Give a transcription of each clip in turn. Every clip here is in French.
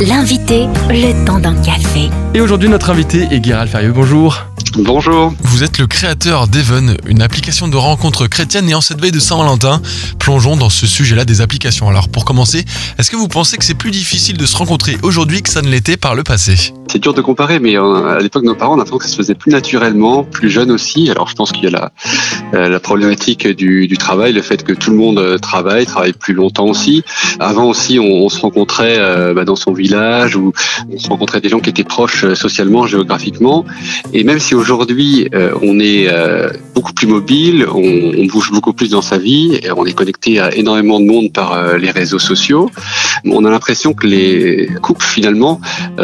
L'invité, le temps d'un café. Et aujourd'hui, notre invité est Guéral Ferieux. Bonjour. Bonjour. Vous êtes le créateur d'Even, une application de rencontres chrétiennes et en cette veille de Saint-Valentin, plongeons dans ce sujet-là des applications. Alors pour commencer, est-ce que vous pensez que c'est plus difficile de se rencontrer aujourd'hui que ça ne l'était par le passé? C'est dur de comparer, mais euh, à l'époque de nos parents, on a l'impression que ça se faisait plus naturellement, plus jeune aussi. Alors je pense qu'il y a la, euh, problématique du, travail, le fait que tout le monde euh, travaille, travaille plus longtemps aussi. Avant aussi, on, se rencontrait bah, dans son village ou on se rencontrait des gens qui étaient proches socialement, géographiquement. Et même si aujourd'hui on est beaucoup plus mobile, on, bouge beaucoup plus dans sa vie, on est connecté à énormément de monde par les réseaux sociaux, on a l'impression que les couples finalement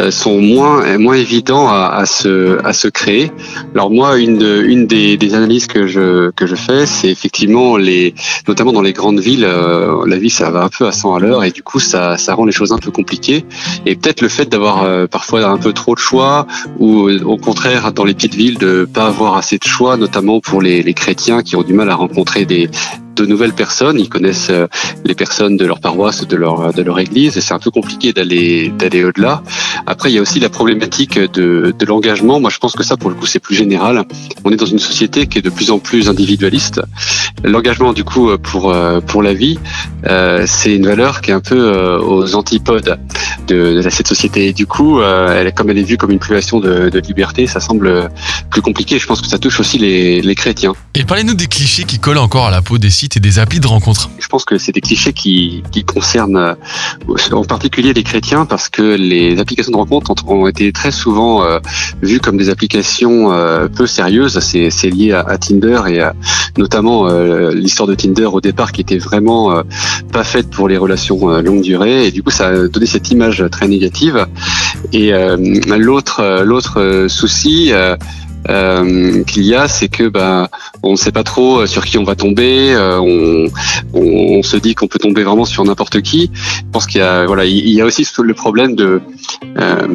sont moins moins évidents à, à, se à se créer. Alors moi, une une des, des analyses que je que je fais, c'est effectivement les, notamment dans les grandes villes, euh, la vie ça va un peu à 100 à l'heure et du coup ça, ça rend les choses un peu compliquées. Et peut-être le fait d'avoir euh, parfois un peu trop de choix ou euh, au contraire dans les petites villes de pas avoir assez de choix, notamment pour les, les chrétiens qui ont du mal à rencontrer des, de nouvelles personnes. Ils connaissent euh, les personnes de leur paroisse, de leur de leur église, et c'est un peu compliqué d'aller d'aller au-delà. Après, il y a aussi la problématique de, de l'engagement. Moi, je pense que ça, pour le coup, c'est plus général. On est dans une société qui est de plus en plus individualiste. L'engagement, du coup, pour euh, pour la vie, euh, c'est une valeur qui est un peu aux antipodes de, de cette société. Et du coup, elle, comme elle est vue comme une privation de, de liberté, ça semble plus compliqué. Je pense que ça touche aussi les, les chrétiens. Et parlez-nous des clichés qui collent encore à la peau des et des applis de rencontres. Je pense que c'est des clichés qui, concernent euh, en particulier les chrétiens parce que les applications de rencontres ont été très souvent euh, vues comme des applications euh, peu sérieuses. C'est, lié à, Tinder et notamment l'histoire de Tinder au départ qui était vraiment pas faite pour les relations longue durée et du coup ça a donné cette image très négative. Et l'autre souci euh, qu'il y a, c'est que bah, on ne sait pas trop euh, sur qui on va tomber. Euh, on, on, se dit qu'on peut tomber vraiment sur n'importe qui. Je pense qu'il y a voilà, il y a aussi le problème de euh,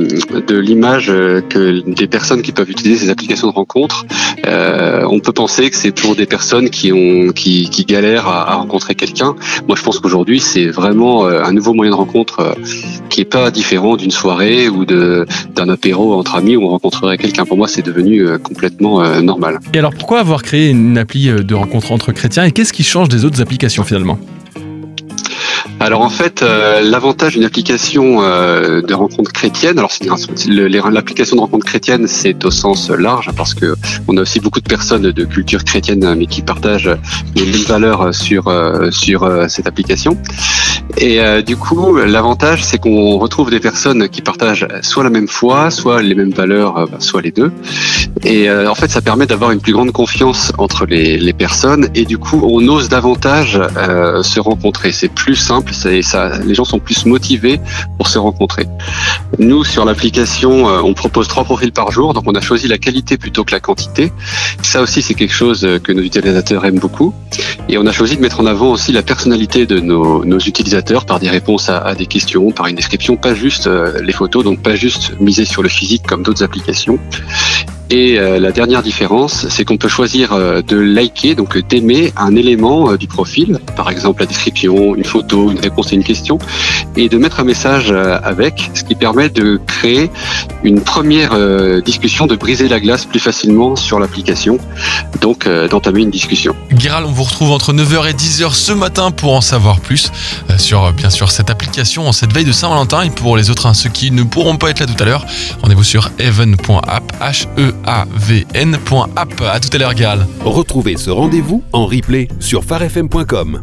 de l'image que des personnes qui peuvent utiliser ces applications de rencontres. Euh, on peut penser que c'est pour des personnes qui ont qui, qui galèrent à, à rencontrer quelqu'un. Moi, je pense qu'aujourd'hui, c'est vraiment un nouveau moyen de rencontre qui est pas différent d'une soirée ou d'un apéro entre amis où on rencontrerait quelqu'un. Pour moi, c'est devenu complètement euh, normal. Et alors pourquoi avoir créé une appli de rencontre entre chrétiens et qu'est-ce qui change des autres applications finalement? Alors en fait, euh, l'avantage d'une application euh, de rencontre chrétienne, alors l'application de rencontre chrétienne, c'est au sens large parce que on a aussi beaucoup de personnes de culture chrétienne mais qui partagent les mêmes valeurs sur euh, sur euh, cette application. Et du coup, l'avantage, c'est qu'on retrouve des personnes qui partagent soit la même foi, soit les mêmes valeurs, soit les deux. Et en fait, ça permet d'avoir une plus grande confiance entre les personnes et du coup, on ose davantage se rencontrer. C'est plus simple, ça, les gens sont plus motivés pour se rencontrer. Nous, sur l'application, on propose trois profils par jour, donc on a choisi la qualité plutôt que la quantité. Ça aussi, c'est quelque chose que nos utilisateurs aiment beaucoup. Et on a choisi de mettre en avant aussi la personnalité de nos, nos utilisateurs par des réponses à, à, des questions, par une description, pas juste les photos, donc pas juste miser sur le physique comme d'autres applications. Et euh, la dernière différence, c'est qu'on peut choisir euh, de liker, donc d'aimer un élément euh, du profil, par exemple la description, une photo, une réponse à une question, et de mettre un message avec, ce qui permet de créer une première discussion, de briser la glace plus facilement sur l'application, donc d'entamer une discussion. Guéral, on vous retrouve entre 9h et 10h ce matin pour en savoir plus sur bien sûr cette application en cette veille de Saint-Valentin. Et pour les autres, hein, ceux qui ne pourront pas être là tout à l'heure, rendez-vous sur even.app, avn.app. À tout à l'heure, Gal. Retrouvez ce rendez-vous en replay sur farfm.com.